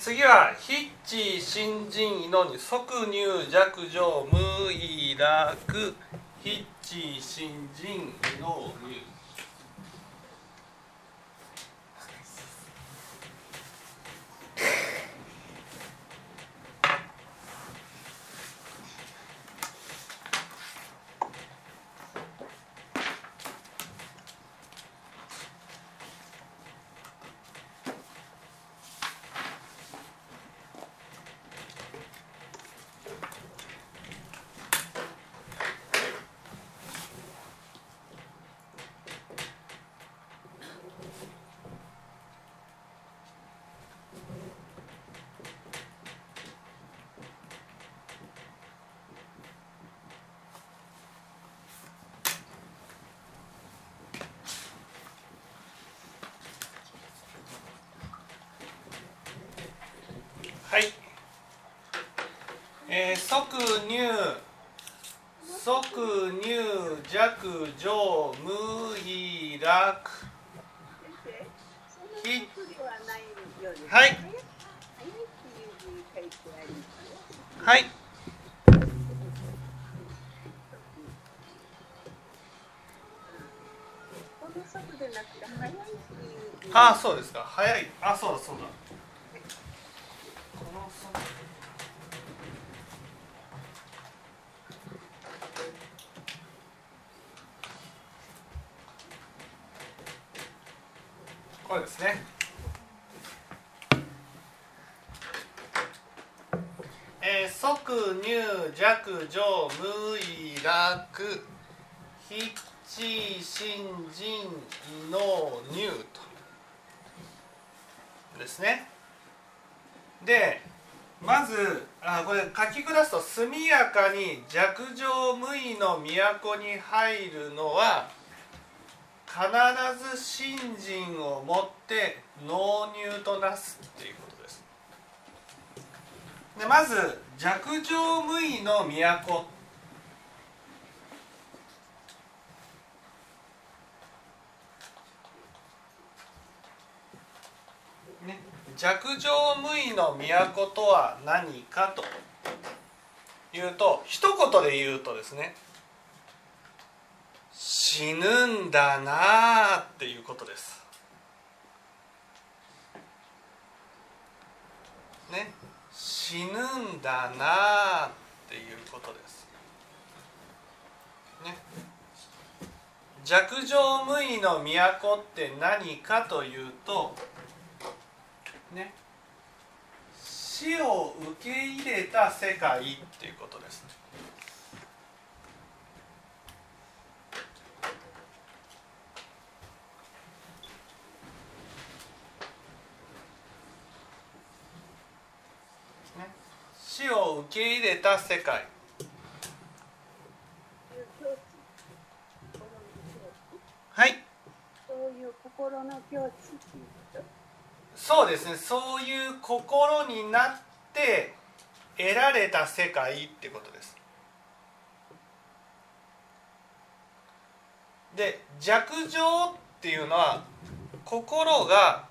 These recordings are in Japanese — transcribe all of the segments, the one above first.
次は「ヒッチ新人のに即入弱情無意楽」「ヒッチ新人のー」はい、えー、即入即入弱上無意楽。ひはいはい。あそうですか。早い。あそうだそうだこれですね。えー、即入弱上無意楽筆致新人異能入とですね。でまずあこれ書き下すと速やかに弱上無意の都に入るのは必ず信心を持って納入となすっていうことです。でまず弱上無意の都ね、弱上無意の都とは何かというと一言で言うとですね死ぬんだなあっていうことです。ね、死ぬんだなあっていうことです。ね、弱上無意の都って何かというとね、死を受け入れた世界っていうことです死を受け入れた世界。はい。そういう心の境地っていうことそうですねそういう心になって得られた世界ってことですで弱情っていうのは心が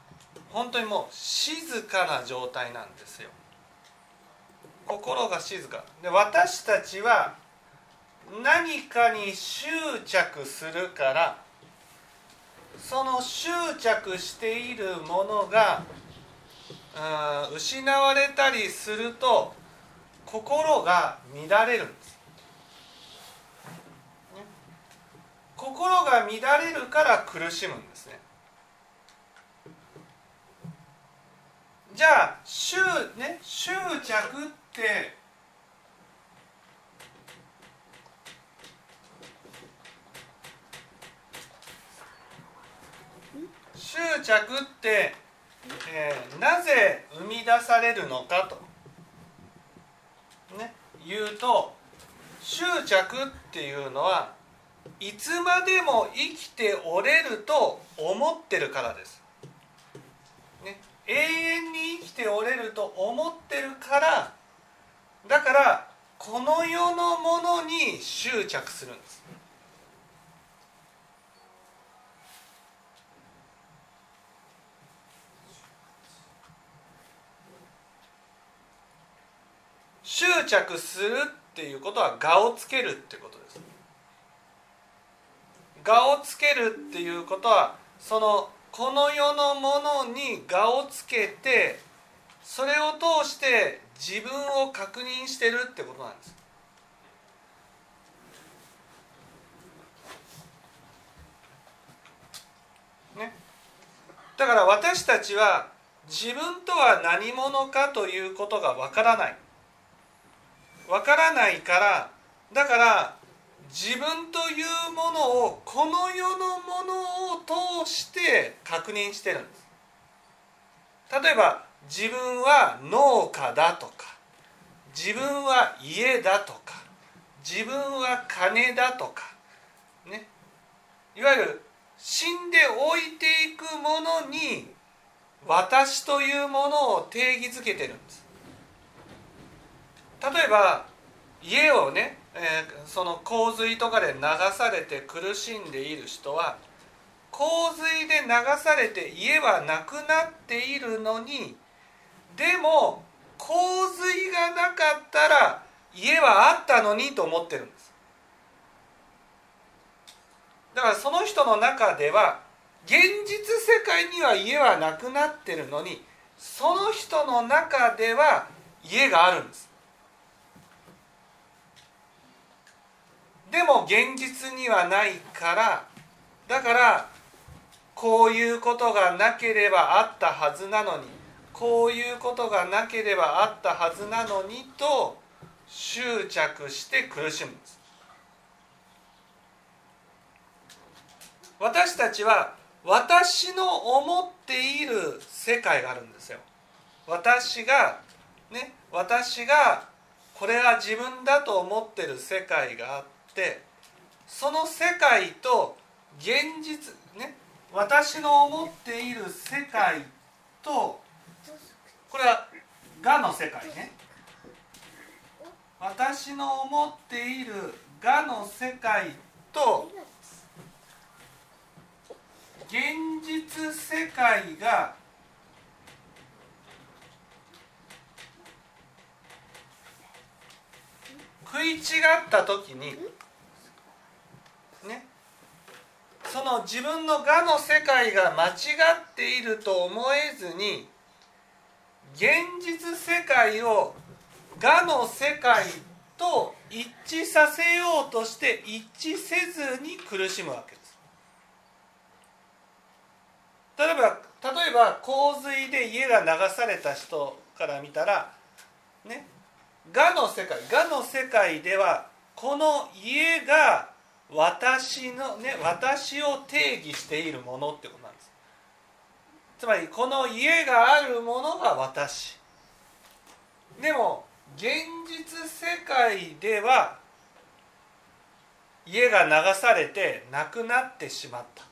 本当にもう静かな状態なんですよ心が静か。で私たちは何かに執着するからその執着しているものが失われたりすると心が乱れるんです、ね。心が乱れるから苦しむんですね。じゃあ執,、ね、執着って執着って、えーなぜ生み出されるのかと、ね、いうと執着っていうのはいつまでも生きておれると思ってるからです。ね、永遠に生きておれると思ってるからだからこの世のものに執着するんです。執着するっていうことは我をつけるってことです我をつけるっていうことはそのこの世のものに我をつけてそれを通して自分を確認してるってことなんです。だから私たちは自分とは何者かということがわからない。わからないからだから自分というものをこの世のものを通して確認してるんです。例えば自分は農家だとか自分は家だとか自分は金だとかね。いわゆる死んで置いていくものに私というものを定義づけてるんです。例えば家をね、えー、その洪水とかで流されて苦しんでいる人は洪水で流されて家はなくなっているのにでも洪水がなかったら家はあったのにと思ってるんです。だからその人の中では現実世界には家はなくなってるのにその人の中では家があるんです。でも現実にはないからだからこういうことがなければあったはずなのにこういうことがなければあったはずなのにと執着して苦しむんです。私たちは私の思っている世界があるんですよ。私がね私がこれは自分だと思ってる世界があってその世界と現実ね私の思っている世界とこれは我の世界ね。私の思っている我の世界と現実世界が食い違った時にねその自分の我の世界が間違っていると思えずに現実世界を我の世界と一致させようとして一致せずに苦しむわけです。例えば例えば洪水で家が流された人から見たらね我の世界我の世界ではこの家が私のね私を定義しているものってことつまりこの家があるものが私。でも現実世界では家が流されてなくなってしまった。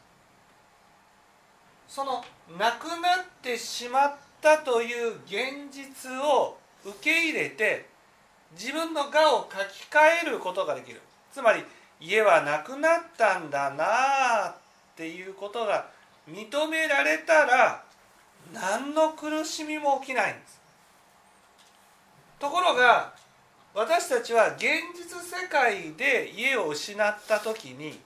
そのなくなってしまったという現実を受け入れて自分の我を書き換えることができる。つまり家はなくなったんだなあっていうことが認められたら何の苦しみも起きないんです。ところが私たちは現実世界で家を失った時に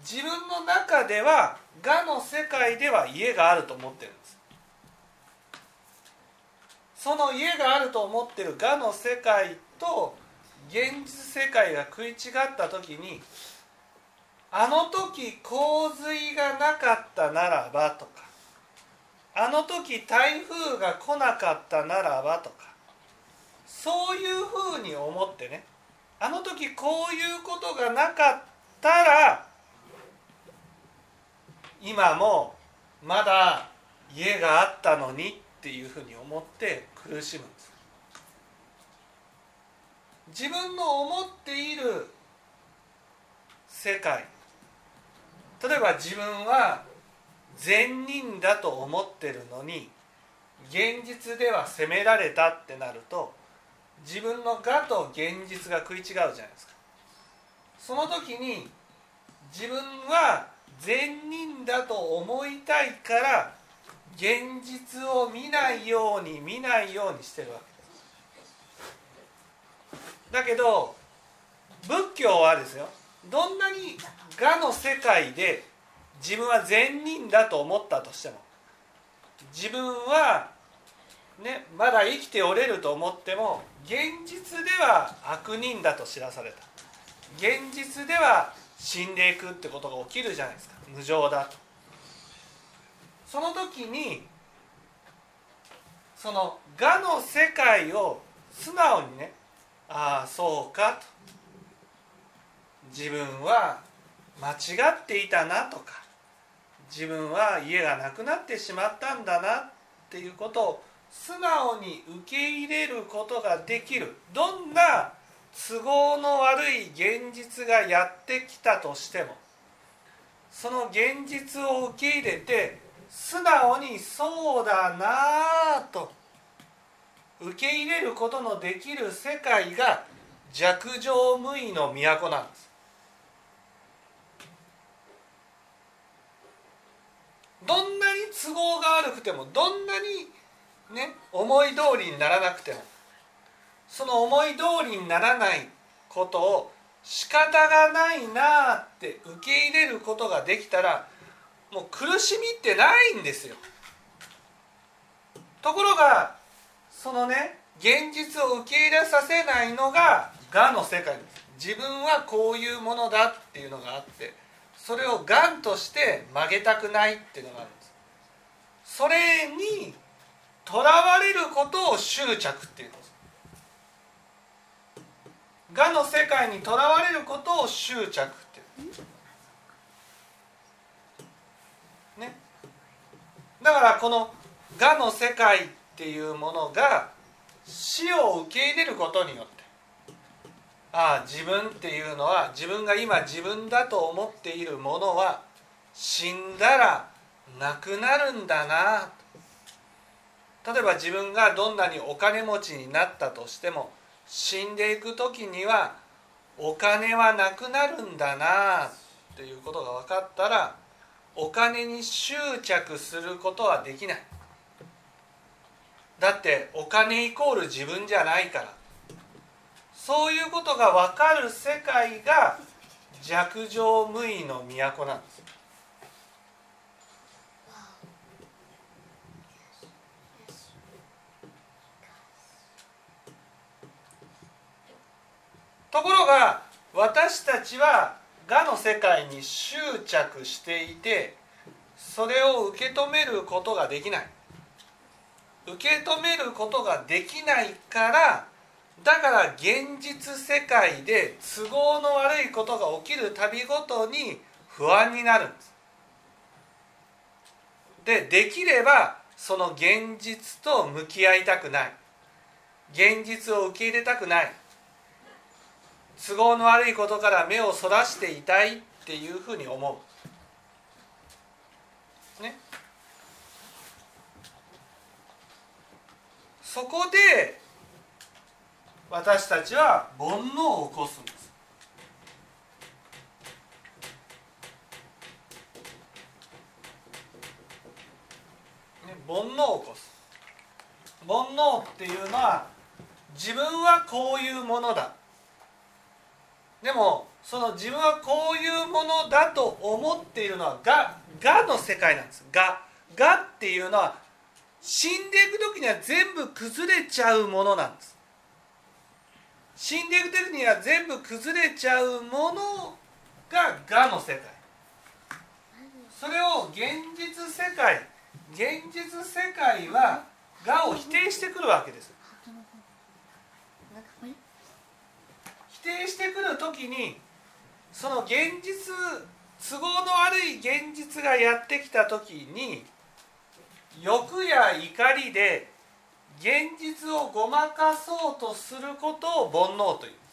自分の中では我の世界では家があると思ってるんです。その家があると思ってる我の世界と現実世界が食い違った時にあの時洪水がなかったならばとかあの時台風が来なかったならばとかそういうふうに思ってねあの時こういうことがなかったら今もまだ家があったのにっていうふうに思って苦しむんです。自分の思っている世界例えば自分は善人だと思ってるのに現実では責められたってなると自分の我と現実が食い違うじゃないですか。その時に自分は善人だと思いたいから現実を見ないように見ないようにしてるわけ。ですだけど仏教はですよ。どんなに我の世界で自分は善人だと思ったとしても自分は、ね、まだ生きておれると思っても現実では悪人だと知らされた。現実では死んでいくってことが起きるじゃないですか。無常だと。その時にその我の世界を素直にねああそうかと。自分は間違っていたなとか自分は家がなくなってしまったんだなっていうことを素直に受け入れることができる。どんな都合の悪い現実がやってきたとしてもその現実を受け入れて素直にそうだなと受け入れることのできる世界が弱情無為の都なんです。どんなに都合が悪くてもどんなにね思い通りにならなくてもその思い通りにならないことを仕方がないなあって受け入れることができたらもう苦しみってないんですよ。ところがそのね現実を受け入れさせないのが我の世界です自分はこういうものだっていうのがあってそれをがんとして曲げたくないっていうのがあるんです。それにとらわれることを執着っていうんです。我の世界にとらわれることを執着っていうね。だからこの我の世界っていうものが死を受け入れることによってああ自分っていうのは自分が今自分だと思っているものは死んだらなくなるんだな。例えば自分がどんなにお金持ちになったとしても死んでいく時にはお金はなくなるんだなっていうことが分かったらお金に執着することはできない。だってお金イコール自分じゃないから。そういうことが分かる世界が弱情無為の都なんですところが私たちは我の世界に執着していてそれを受け止めることができない。受け止めることができないからだから現実世界で都合の悪いことが起きるたびごとに不安になるんです。でできればその現実と向き合いたくない現実を受け入れたくない都合の悪いことから目をそらしていたいっていうふうに思う。ね。そこで私たちは煩悩を起こすんです。煩悩を起こす。煩悩っていうのは自分はこういうものだ。でもその自分はこういうものだと思っているのはががの世界なんです。ががっていうのは死んでいく時には全部崩れちゃうものなんです死んでいく時には全部崩れちゃうものが我の世界。それを現実世界現実世界は我を否定してくるわけです。否定してくる時にその現実都合の悪い現実がやってきた時に欲や怒りで現実をごまかそうとすることを煩悩というんです。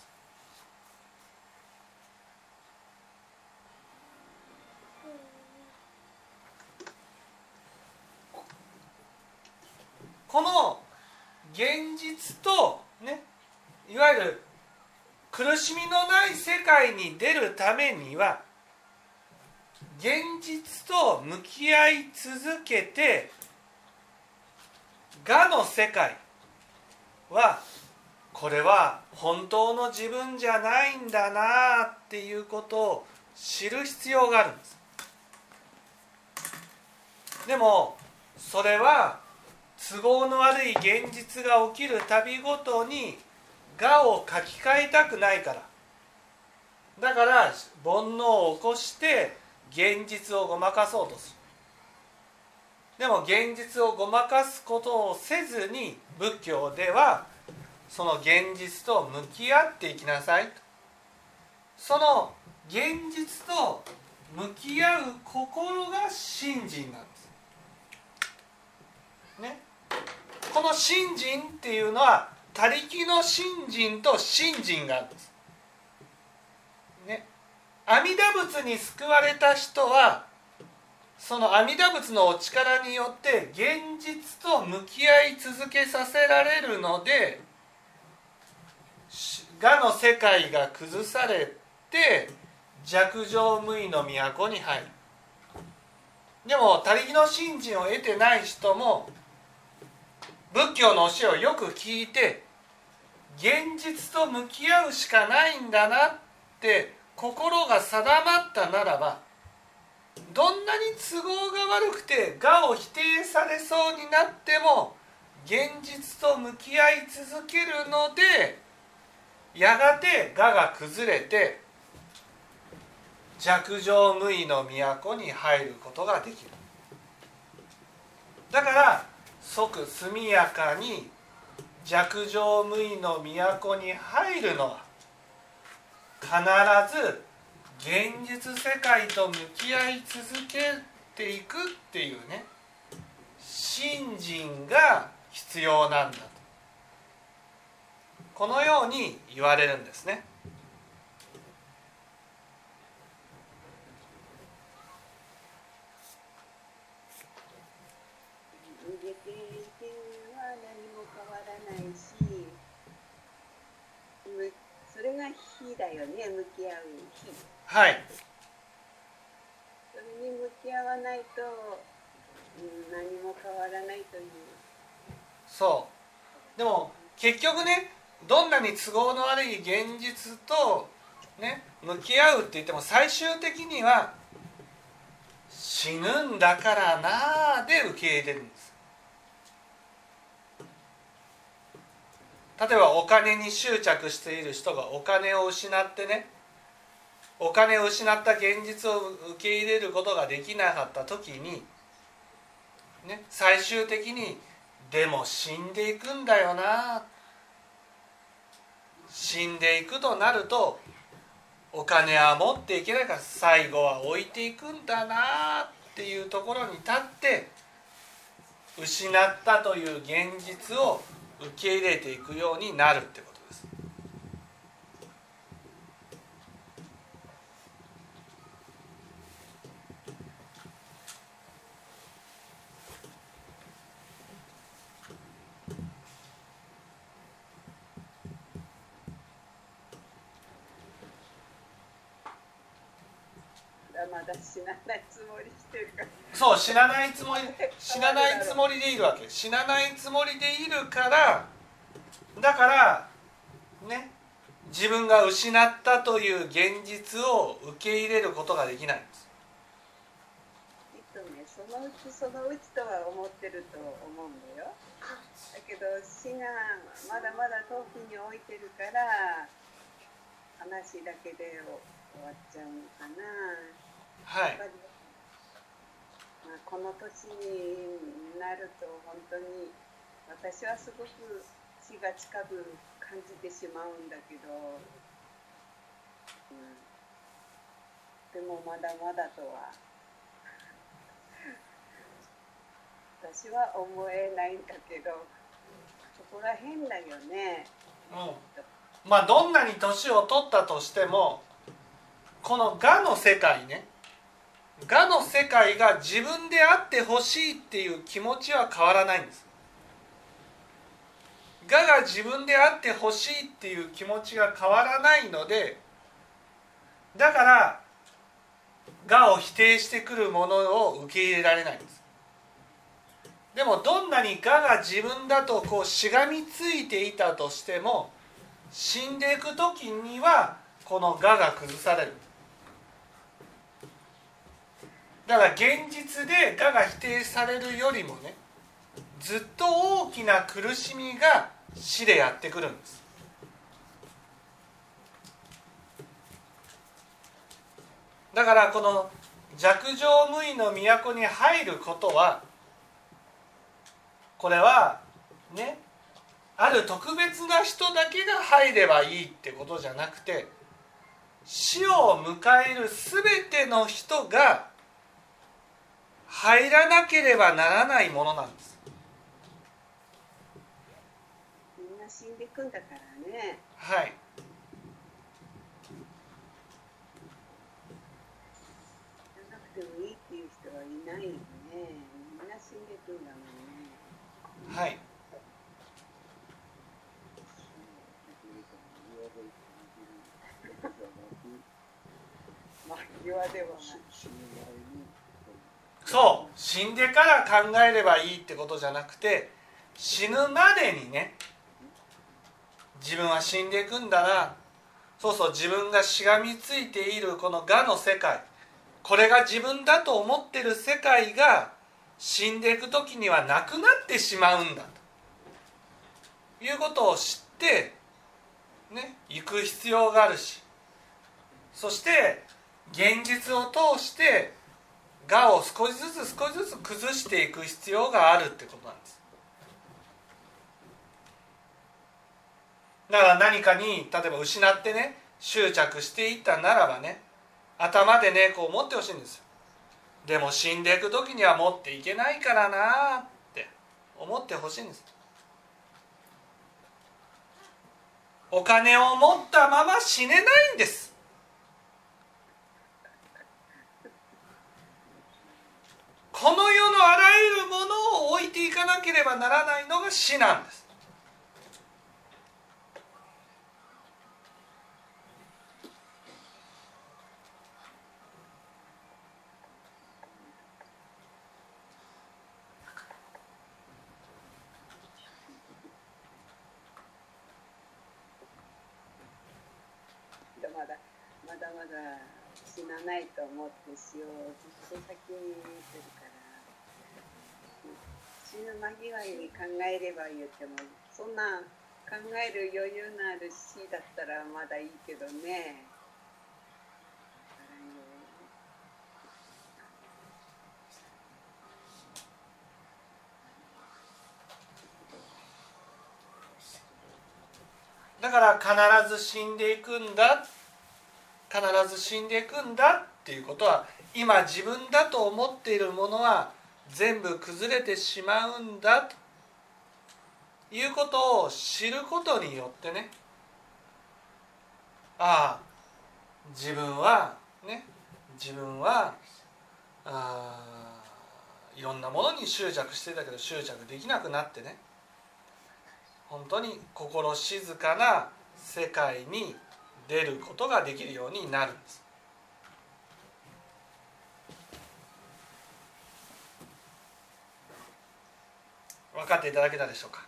この現実とねいわゆる苦しみのない世界に出るためには現実と向き合い続けて我の世界はこれは本当の自分じゃないんだなっていうことを知る必要があるんです。でもそれは都合の悪い現実が起きるたびごとに我を書き換えたくないから。だから煩悩を起こして現実をごまかそうとする。でも現実をごまかすことをせずに仏教ではその現実と向き合っていきなさいと。その現実と向き合う心が信心なんです。ね。この信心っていうのは他力の信心と信心があるんです。ね。阿弥陀仏に救われた人はその阿弥陀仏のお力によって現実と向き合い続けさせられるので我の世界が崩されて弱情無為の都に入る。でも他力の信心を得てない人も仏教の教えをよく聞いて現実と向き合うしかないんだなって心が定まったならばどんなに都合が悪くて我を否定されそうになっても現実と向き合い続けるのでやがて我が崩れて弱情無為の都に入ることができる。だから即速やかに弱情無為の都に入るのは必ず現実世界と向き合い続けていくっていうね信心が必要なんだとこのように言われるんですね。それが火だよね向き合う火はい。それに向き合わないと、うん、何も変わらないというそう。でも結局ねどんなに都合の悪い現実とね向き合うって言っても最終的には死ぬんだからなーで受け入れるんです。例えばお金に執着している人がお金を失ってねお金を失った現実を受け入れることができなかった時に、ね、最終的に「でも死んでいくんだよな」死んでいくとなるとお金は持っていけないから最後は置いていくんだなっていうところに立って失ったという現実を受け入れていくようになるってことです。まだ死なないつもりしてるからそう死なないつもり死なないつもりでいるわけ。死なないつもりでいるからだからね自分が失ったという現実を受け入れることができないんです。きっとねそのうちそのうちとは思ってると思うんだよ。だけど死がまだまだ遠くに置いてるから話だけで終わっちゃうのかな。はい。まあ、この年になると本当に私はすごく死が近く感じてしまうんだけど、うん、でもまだまだとは私は思えないんだけどそこら辺だよね。うん、まあどんなに年を取ったとしてもこの我の世界ね我の世界が自分であってほしいっていう気持ちは変わらないんです。我が自分であってほしいっていう気持ちが変わらないのでだから我を否定してくるものを受け入れられないんです。でもどんなに我が自分だとこうしがみついていたとしても死んでいく時にはこの我が崩される。だから現実で我が否定されるよりもねずっと大きな苦しみが死でやってくるんです。だからこの弱情無為の都に入ることはこれはねある特別な人だけが入ればいいってことじゃなくて死を迎える全ての人が入らなければならないものなんです。みんな死んでいくんだからね。はい。じゃなくてもいいっていう人はいないよね。みんな死んでいくんだもんね。はい。まあ際ではないそう。死んでから考えればいいってことじゃなくて死ぬまでにね自分は死んでいくんだな。そうそう自分がしがみついているこの我の世界。これが自分だと思ってる世界が死んでいく時にはなくなってしまうんだと。いうことを知ってね行く必要があるし。そして現実を通して我を少しずつ少しずつ崩していく必要があるってことなんです。だから何かに例えば失ってね執着していったならばね頭でねこう思ってほしいんですよ。でも死んでいく時には持っていけないからなって思ってほしいんです。お金を持ったまま死ねないんです。この世のあらゆるものを置いていかなければならないのが死なんです。まだまだまだ死なないと思って死をずっと先に見てるから。死ぬ間際に考えれば言ってもそんな考える余裕のある死だったらまだいいけどね。だから必ず死んでいくんだ必ず死んでいくんだっていうことは今自分だと思っているものは全部崩れてしまうんだ。ということを知ることによってね。ああ自分はね自分はあいろんなものに執着してたけど執着できなくなってね。本当に心静かな世界に出ることができるようになるんです。分かっていただけたでしょうか？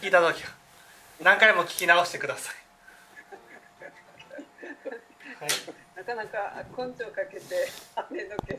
聞いた時は。何回も聞き直してください。はい。なかなか根性かけて跳ねのけ